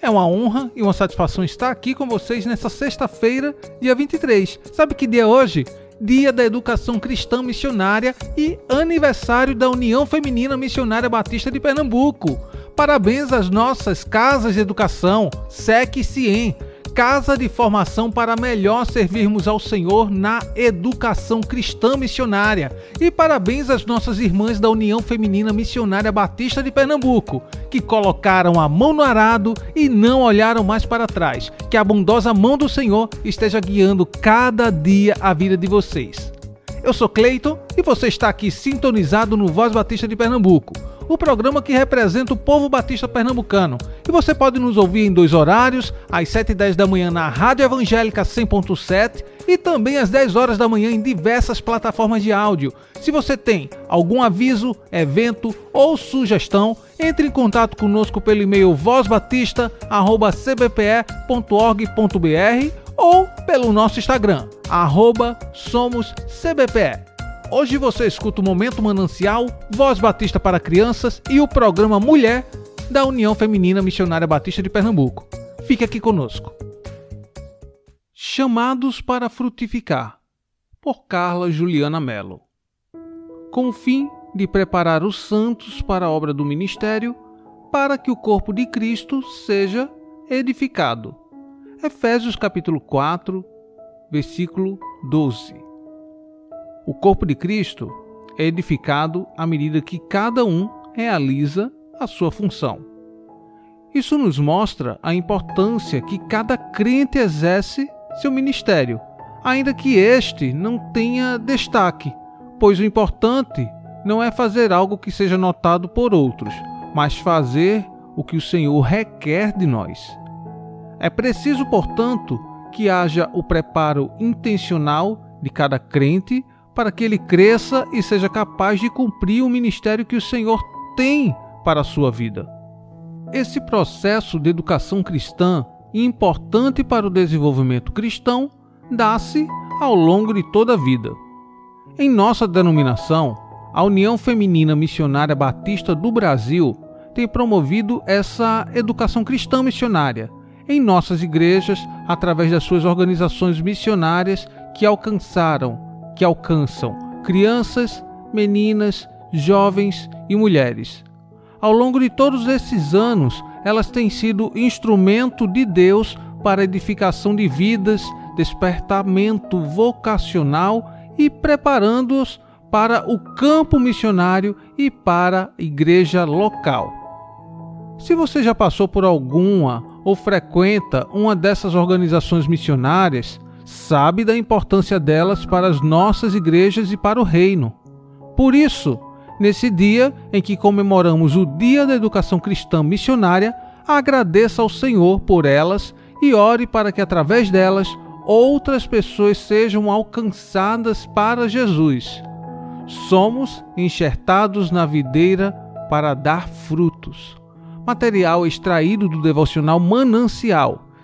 é uma honra e uma satisfação estar aqui com vocês nessa sexta-feira, dia 23. Sabe que dia é hoje? Dia da Educação Cristã Missionária e aniversário da União Feminina Missionária Batista de Pernambuco. Parabéns às nossas casas de educação, SEC e CIEM, casa de formação para melhor servirmos ao Senhor na educação cristã missionária. E parabéns às nossas irmãs da União Feminina Missionária Batista de Pernambuco, que colocaram a mão no arado e não olharam mais para trás. Que a bondosa mão do Senhor esteja guiando cada dia a vida de vocês. Eu sou Cleiton e você está aqui sintonizado no Voz Batista de Pernambuco o programa que representa o povo batista pernambucano. E você pode nos ouvir em dois horários, às 7 e 10 da manhã na Rádio Evangélica 100.7 e também às 10 horas da manhã em diversas plataformas de áudio. Se você tem algum aviso, evento ou sugestão, entre em contato conosco pelo e-mail vozbatista.cbpe.org.br ou pelo nosso Instagram, arroba somoscbpe. Hoje você escuta o Momento Manancial, Voz Batista para Crianças e o programa Mulher da União Feminina Missionária Batista de Pernambuco. Fique aqui conosco. Chamados para Frutificar, por Carla Juliana Mello. Com o fim de preparar os santos para a obra do ministério, para que o corpo de Cristo seja edificado. Efésios capítulo 4, versículo 12. O corpo de Cristo é edificado à medida que cada um realiza a sua função. Isso nos mostra a importância que cada crente exerce seu ministério, ainda que este não tenha destaque, pois o importante não é fazer algo que seja notado por outros, mas fazer o que o Senhor requer de nós. É preciso, portanto, que haja o preparo intencional de cada crente para que ele cresça e seja capaz de cumprir o ministério que o Senhor tem para a sua vida. Esse processo de educação cristã, importante para o desenvolvimento cristão, dá-se ao longo de toda a vida. Em nossa denominação, a União Feminina Missionária Batista do Brasil tem promovido essa educação cristã missionária em nossas igrejas através das suas organizações missionárias que alcançaram que alcançam crianças, meninas, jovens e mulheres. Ao longo de todos esses anos, elas têm sido instrumento de Deus para edificação de vidas, despertamento vocacional e preparando-os para o campo missionário e para a igreja local. Se você já passou por alguma ou frequenta uma dessas organizações missionárias, sabe da importância delas para as nossas igrejas e para o reino. Por isso, nesse dia em que comemoramos o Dia da Educação Cristã Missionária, agradeça ao Senhor por elas e ore para que através delas outras pessoas sejam alcançadas para Jesus. Somos enxertados na videira para dar frutos. Material extraído do devocional Manancial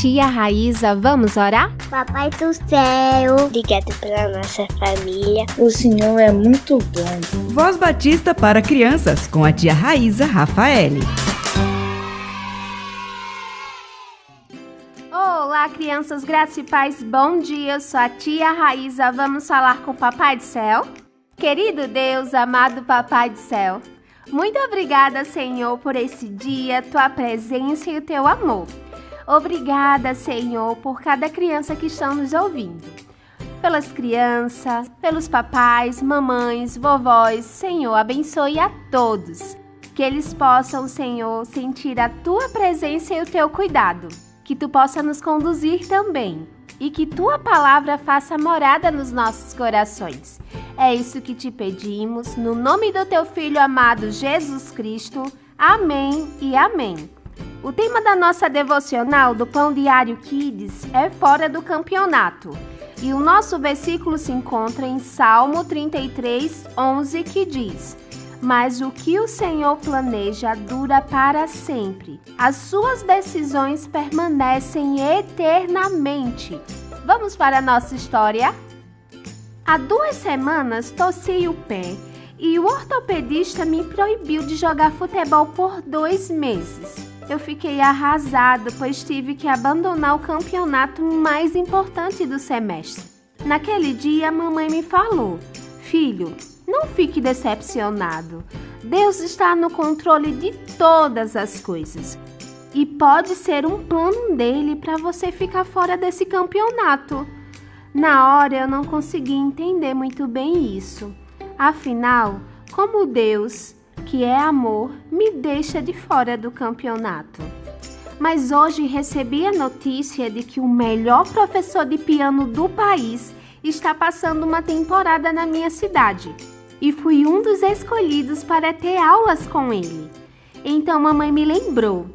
Tia Raíza, vamos orar? Papai do céu, obrigado pela nossa família. O Senhor é muito bom. Voz Batista para crianças com a tia Raíza Rafaele. Olá, crianças, graças e paz, bom dia. Eu sou a tia Raíza, vamos falar com o Papai do Céu? Querido Deus, amado Papai do Céu, muito obrigada, Senhor, por esse dia, tua presença e o teu amor. Obrigada, Senhor, por cada criança que estão nos ouvindo. Pelas crianças, pelos papais, mamães, vovós, Senhor, abençoe a todos. Que eles possam, Senhor, sentir a tua presença e o teu cuidado. Que tu possa nos conduzir também e que tua palavra faça morada nos nossos corações. É isso que te pedimos, no nome do teu filho amado Jesus Cristo. Amém e amém. O tema da nossa devocional do Pão Diário Kids é Fora do Campeonato. E o nosso versículo se encontra em Salmo 33, 11, que diz: Mas o que o Senhor planeja dura para sempre. As suas decisões permanecem eternamente. Vamos para a nossa história? Há duas semanas torci o pé e o ortopedista me proibiu de jogar futebol por dois meses eu fiquei arrasado, pois tive que abandonar o campeonato mais importante do semestre. Naquele dia, a mamãe me falou: Filho, não fique decepcionado. Deus está no controle de todas as coisas. E pode ser um plano dele para você ficar fora desse campeonato. Na hora eu não consegui entender muito bem isso. Afinal, como Deus que é amor, me deixa de fora do campeonato. Mas hoje recebi a notícia de que o melhor professor de piano do país está passando uma temporada na minha cidade e fui um dos escolhidos para ter aulas com ele. Então mamãe me lembrou: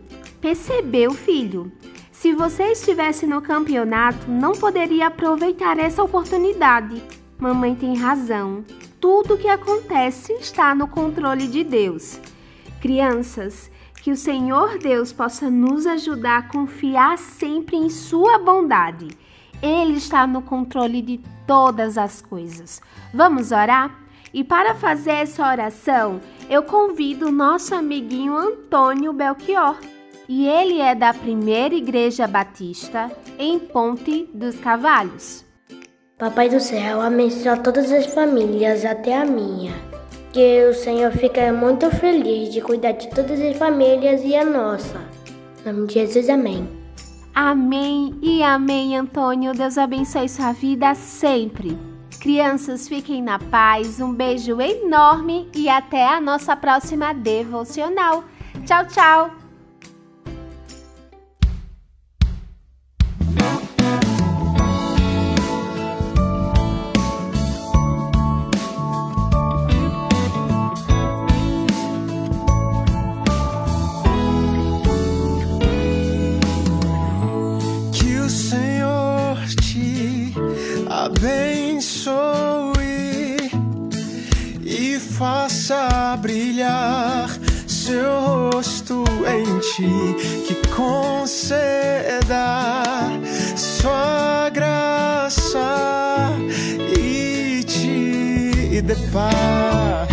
percebeu, filho? Se você estivesse no campeonato, não poderia aproveitar essa oportunidade. Mamãe tem razão tudo que acontece está no controle de Deus. Crianças, que o Senhor Deus possa nos ajudar a confiar sempre em Sua bondade. Ele está no controle de todas as coisas. Vamos orar? E para fazer essa oração, eu convido o nosso amiguinho Antônio Belchior. E ele é da Primeira Igreja Batista em Ponte dos Cavalhos. Papai do céu, abençoa todas as famílias, até a minha. Que o Senhor fique muito feliz de cuidar de todas as famílias e a nossa. Em nome de Jesus, amém. Amém e amém, Antônio. Deus abençoe sua vida sempre. Crianças, fiquem na paz. Um beijo enorme e até a nossa próxima devocional. Tchau, tchau. Ti, que conceda sua graça e te dê paz.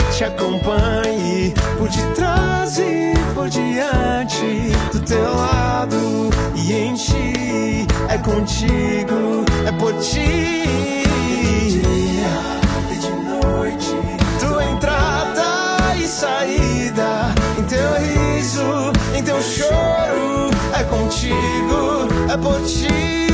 te acompanhe por detrás e por diante, do teu lado e em ti. É contigo, é por ti. E de noite, tua entrada e saída, em teu riso, em teu choro, é contigo, é por ti.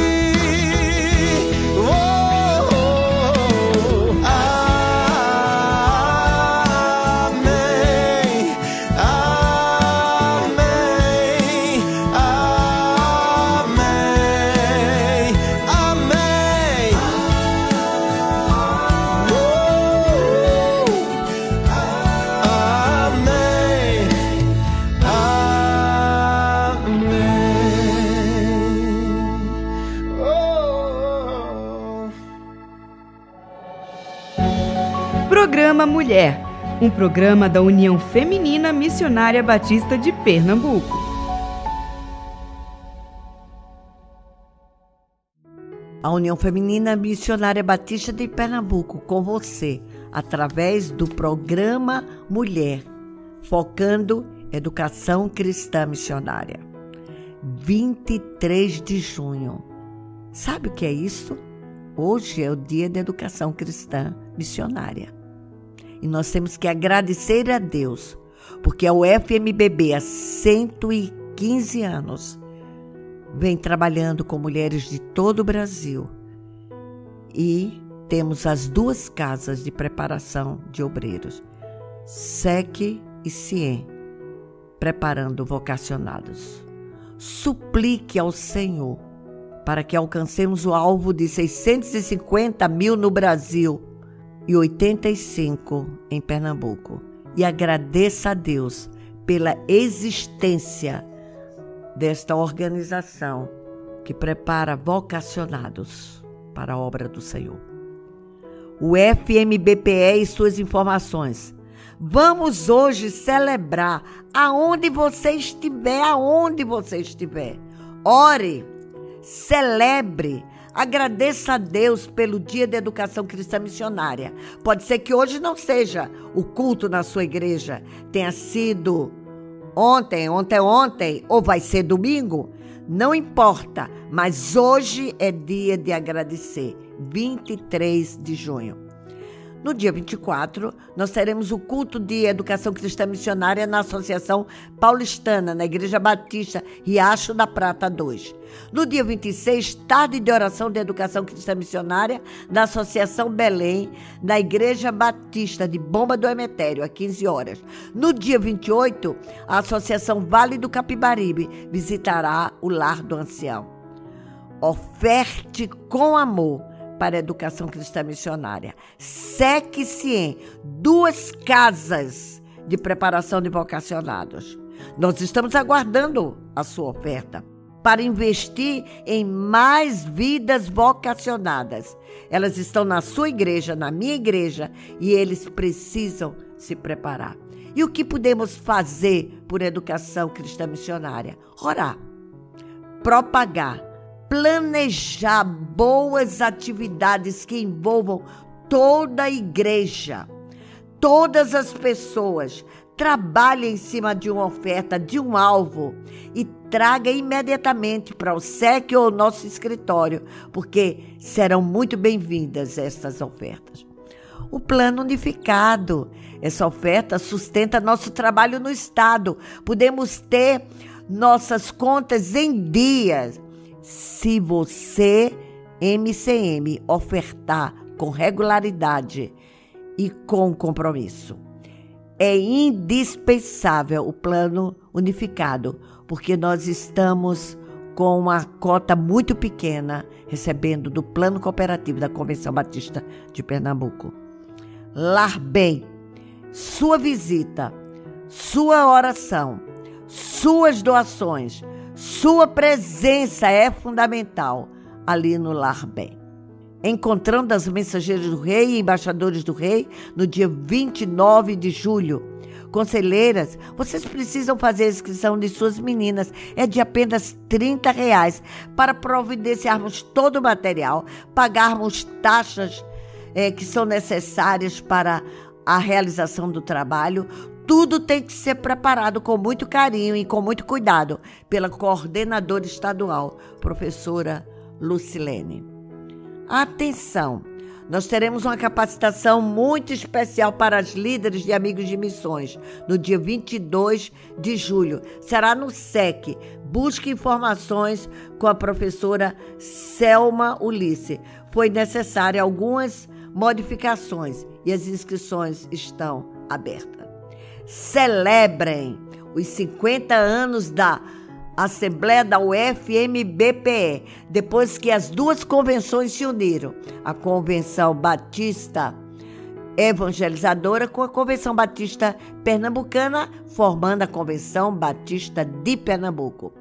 Mulher, um programa da União Feminina Missionária Batista de Pernambuco. A União Feminina Missionária Batista de Pernambuco com você, através do programa Mulher, focando educação cristã missionária. 23 de junho. Sabe o que é isso? Hoje é o dia da educação cristã missionária. E nós temos que agradecer a Deus, porque a UFMBB há 115 anos vem trabalhando com mulheres de todo o Brasil. E temos as duas casas de preparação de obreiros, SEC e CIEM, preparando vocacionados. Suplique ao Senhor para que alcancemos o alvo de 650 mil no Brasil e 85 em Pernambuco. E agradeça a Deus pela existência desta organização que prepara vocacionados para a obra do Senhor. O FMBPE e suas informações. Vamos hoje celebrar aonde você estiver, aonde você estiver. Ore, celebre, agradeça a Deus pelo Dia da Educação Cristã Missionária. Pode ser que hoje não seja o culto na sua igreja, tenha sido ontem, ontem, ontem, ou vai ser domingo, não importa, mas hoje é dia de agradecer, 23 de junho. No dia 24, nós teremos o culto de educação cristã missionária na Associação Paulistana, na Igreja Batista Riacho da Prata 2. No dia 26, tarde de oração de educação cristã missionária na Associação Belém, na Igreja Batista de Bomba do Emetério, às 15 horas. No dia 28, a Associação Vale do Capibaribe visitará o Lar do Ancião. Oferte com amor para a educação cristã missionária. SEC-CIEM, duas casas de preparação de vocacionados. Nós estamos aguardando a sua oferta para investir em mais vidas vocacionadas. Elas estão na sua igreja, na minha igreja, e eles precisam se preparar. E o que podemos fazer por educação cristã missionária? Orar, propagar, planejar boas atividades que envolvam toda a igreja, todas as pessoas. Trabalhe em cima de uma oferta, de um alvo e traga imediatamente para o SEC ou nosso escritório, porque serão muito bem-vindas estas ofertas. O plano unificado. Essa oferta sustenta nosso trabalho no Estado. Podemos ter nossas contas em dias se você, MCM, ofertar com regularidade e com compromisso. É indispensável o plano unificado, porque nós estamos com uma cota muito pequena recebendo do plano cooperativo da Convenção Batista de Pernambuco. Lar Bem, sua visita, sua oração, suas doações, sua presença é fundamental ali no Lar Bem. Encontrando as mensageiras do rei e embaixadores do rei no dia 29 de julho. Conselheiras, vocês precisam fazer a inscrição de suas meninas. É de apenas 30 reais para providenciarmos todo o material, pagarmos taxas é, que são necessárias para a realização do trabalho, tudo tem que ser preparado com muito carinho e com muito cuidado pela coordenadora estadual, professora Lucilene. Atenção! Nós teremos uma capacitação muito especial para as líderes de amigos de missões no dia 22 de julho. Será no SEC. Busque informações com a professora Selma Ulisse. Foi necessária algumas modificações e as inscrições estão abertas. Celebrem os 50 anos da Assembleia da UFMBPE, depois que as duas convenções se uniram, a Convenção Batista Evangelizadora com a Convenção Batista Pernambucana, formando a Convenção Batista de Pernambuco.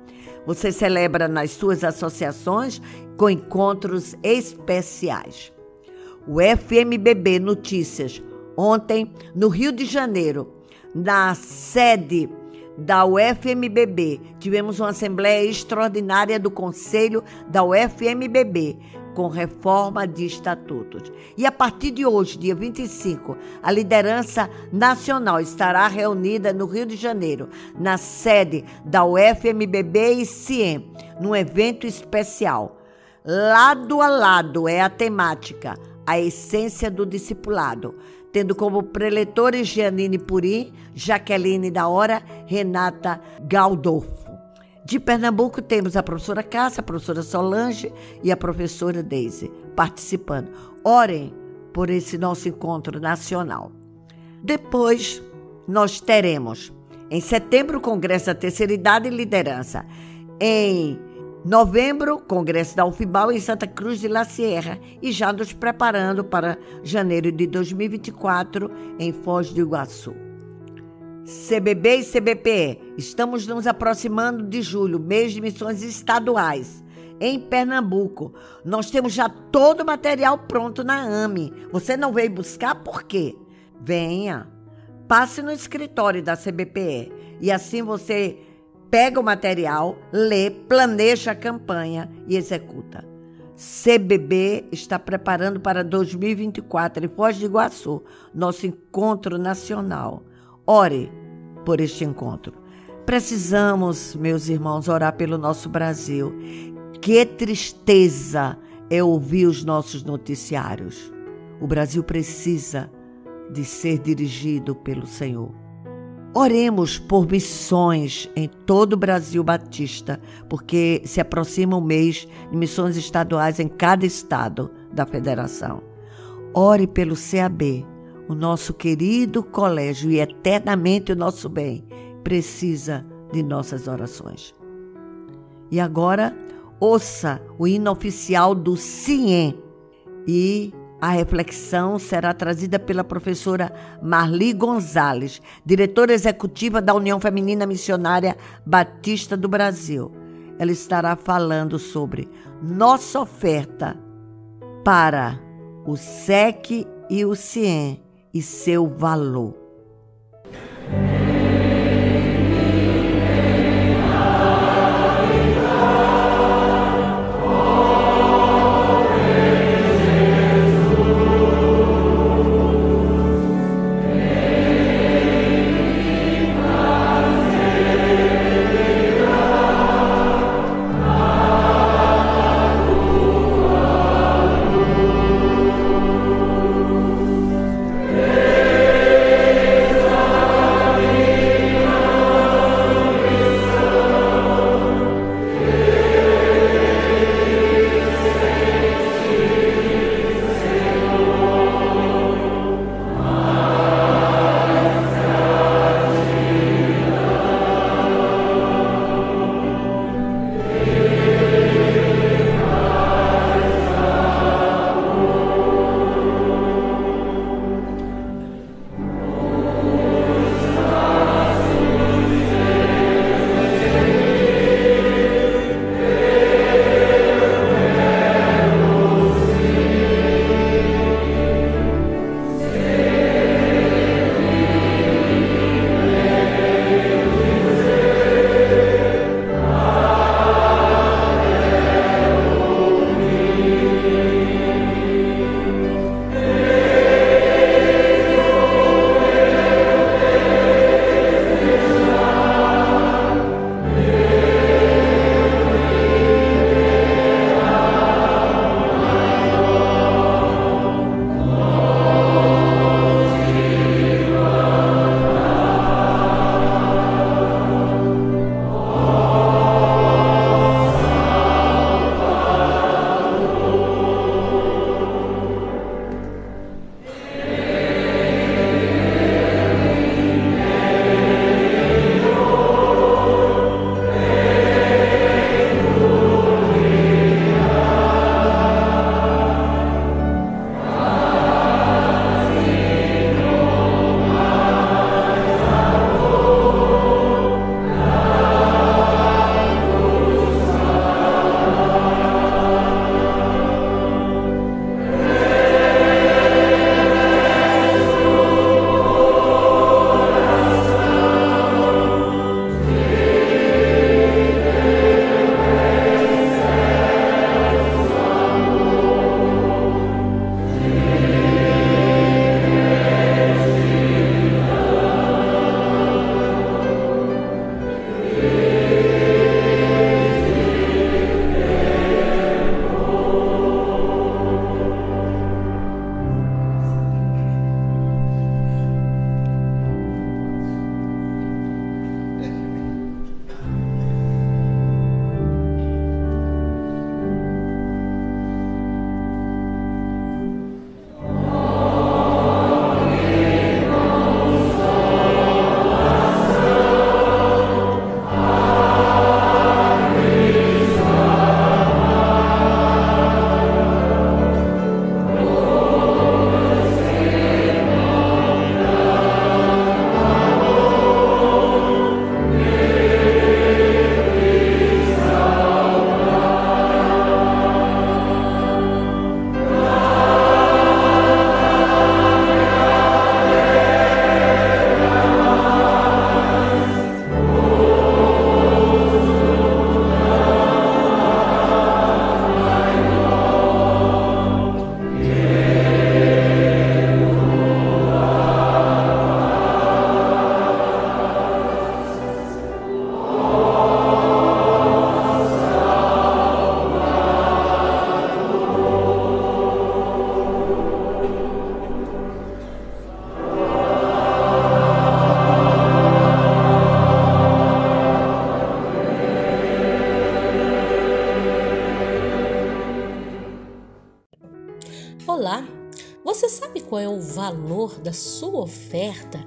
Você celebra nas suas associações com encontros especiais o FMBB Notícias, ontem no Rio de Janeiro, na sede da UFMBB, tivemos uma assembleia extraordinária do Conselho da UFMBB, com reforma de estatutos. E a partir de hoje, dia 25, a liderança nacional estará reunida no Rio de Janeiro, na sede da UFMBB e CIEM, num evento especial. Lado a lado é a temática a essência do discipulado, tendo como preletores Giannine Purim, Jaqueline da Hora, Renata Galdolfo. De Pernambuco temos a professora Cássia, a professora Solange e a professora Deise participando. Orem por esse nosso encontro nacional. Depois, nós teremos em setembro o Congresso da Terceira Idade e Liderança. Em Novembro, Congresso da UFBAL em Santa Cruz de La Sierra e já nos preparando para janeiro de 2024 em Foz do Iguaçu. CBB e CBPE, estamos nos aproximando de julho, mês de missões estaduais. Em Pernambuco, nós temos já todo o material pronto na AME. Você não veio buscar por quê? Venha, passe no escritório da CBPE e assim você pega o material, lê, planeja a campanha e executa. CBB está preparando para 2024 em Foz do Iguaçu, nosso encontro nacional. Ore por este encontro. Precisamos, meus irmãos, orar pelo nosso Brasil. Que tristeza é ouvir os nossos noticiários. O Brasil precisa de ser dirigido pelo Senhor. Oremos por missões em todo o Brasil Batista, porque se aproxima o mês de missões estaduais em cada estado da federação. Ore pelo CAB, o nosso querido colégio e eternamente o nosso bem, precisa de nossas orações. E agora, ouça o hino oficial do CIEM e a reflexão será trazida pela professora Marli Gonzalez, diretora executiva da União Feminina Missionária Batista do Brasil. Ela estará falando sobre nossa oferta para o SEC e o CIEM e seu valor. Qual é o valor da sua oferta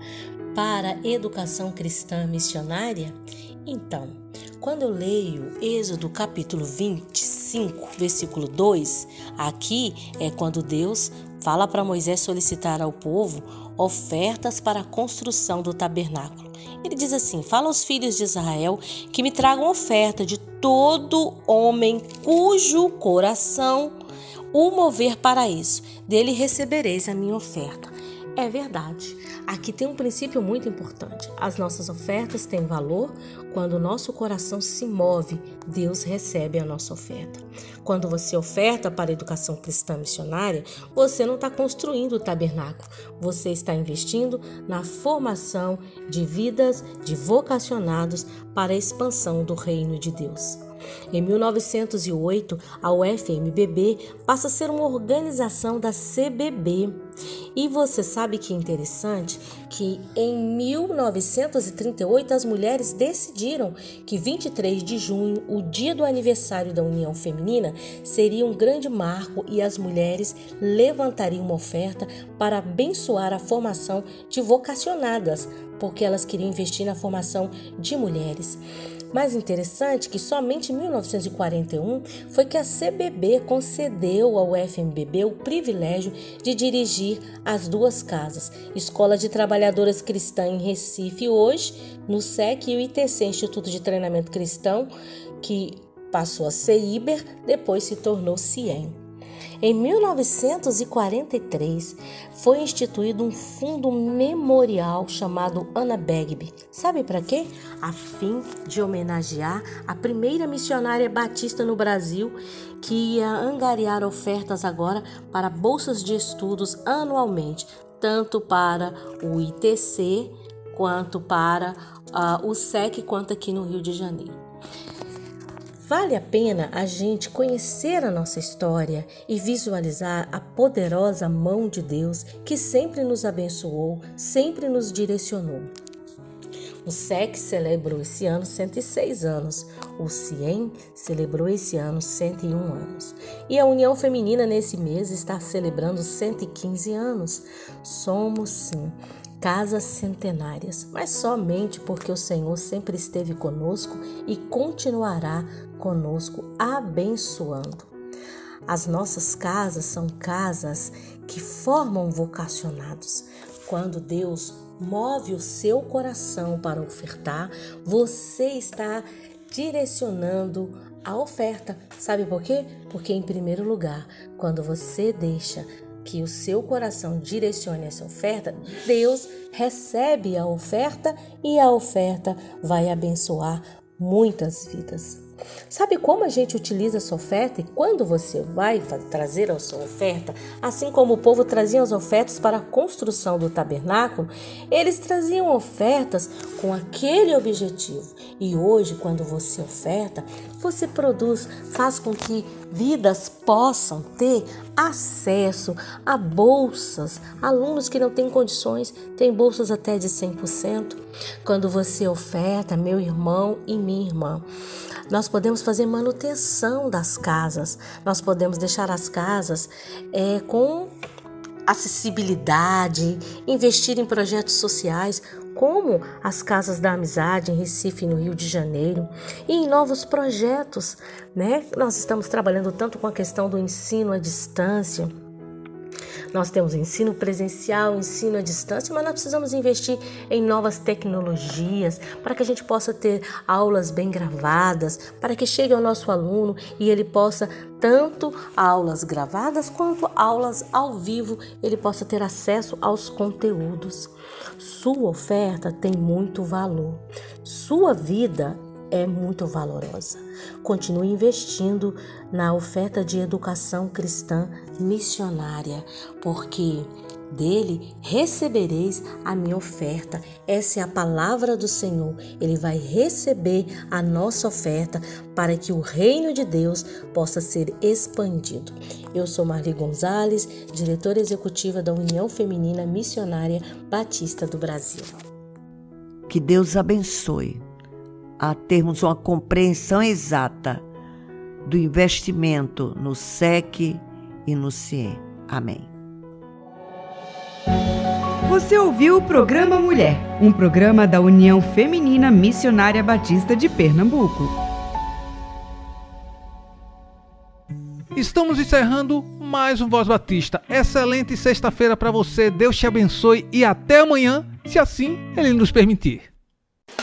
para a educação cristã missionária? Então, quando eu leio Êxodo capítulo 25, versículo 2, aqui é quando Deus fala para Moisés solicitar ao povo ofertas para a construção do tabernáculo. Ele diz assim: Fala aos filhos de Israel que me tragam oferta de todo homem cujo coração o mover para isso. Dele recebereis a minha oferta. É verdade. Aqui tem um princípio muito importante. As nossas ofertas têm valor quando o nosso coração se move, Deus recebe a nossa oferta. Quando você oferta para a educação cristã missionária, você não está construindo o tabernáculo, você está investindo na formação de vidas de vocacionados para a expansão do reino de Deus. Em 1908, a UFMBB passa a ser uma organização da CBB. E você sabe que é interessante que em 1938 as mulheres decidiram que 23 de junho, o dia do aniversário da União Feminina, seria um grande marco e as mulheres levantariam uma oferta para abençoar a formação de vocacionadas, porque elas queriam investir na formação de mulheres. Mais interessante que somente em 1941 foi que a CBB concedeu ao FMBB o privilégio de dirigir as duas casas, Escola de Trabalhadoras Cristã em Recife hoje, no SEC e o ITC, Instituto de Treinamento Cristão, que passou a ser IBER, depois se tornou CIEM. Em 1943, foi instituído um fundo memorial chamado Anna Bagby. Sabe para quê? A fim de homenagear a primeira missionária batista no Brasil que ia angariar ofertas agora para bolsas de estudos anualmente, tanto para o ITC quanto para uh, o SEC, quanto aqui no Rio de Janeiro. Vale a pena a gente conhecer a nossa história e visualizar a poderosa mão de Deus que sempre nos abençoou, sempre nos direcionou. O SEC celebrou esse ano 106 anos, o CIEM celebrou esse ano 101 anos. E a União Feminina nesse mês está celebrando 115 anos. Somos sim casas centenárias, mas somente porque o Senhor sempre esteve conosco e continuará conosco, abençoando. As nossas casas são casas que formam vocacionados. Quando Deus move o seu coração para ofertar, você está direcionando a oferta. Sabe por quê? Porque, em primeiro lugar, quando você deixa que o seu coração direcione essa oferta, Deus recebe a oferta e a oferta vai abençoar muitas vidas. Sabe como a gente utiliza essa oferta e quando você vai trazer a sua oferta? Assim como o povo trazia as ofertas para a construção do tabernáculo, eles traziam ofertas com aquele objetivo. E hoje, quando você oferta, você produz, faz com que vidas possam ter acesso a bolsas. Alunos que não têm condições têm bolsas até de 100%. Quando você oferta, meu irmão e minha irmã, nós podemos fazer manutenção das casas, nós podemos deixar as casas é, com acessibilidade, investir em projetos sociais, como as Casas da Amizade em Recife, no Rio de Janeiro, e em novos projetos, né? Nós estamos trabalhando tanto com a questão do ensino à distância nós temos ensino presencial, ensino à distância, mas nós precisamos investir em novas tecnologias para que a gente possa ter aulas bem gravadas, para que chegue ao nosso aluno e ele possa tanto aulas gravadas quanto aulas ao vivo, ele possa ter acesso aos conteúdos. Sua oferta tem muito valor. Sua vida é muito valorosa. Continue investindo na oferta de educação cristã missionária, porque dele recebereis a minha oferta. Essa é a palavra do Senhor. Ele vai receber a nossa oferta para que o reino de Deus possa ser expandido. Eu sou Marli Gonzalez, diretora executiva da União Feminina Missionária Batista do Brasil. Que Deus abençoe a termos uma compreensão exata do investimento no SEC e no CIE. Amém. Você ouviu o programa Mulher, um programa da União Feminina Missionária Batista de Pernambuco. Estamos encerrando mais um Voz Batista. Excelente sexta-feira para você. Deus te abençoe e até amanhã, se assim Ele nos permitir.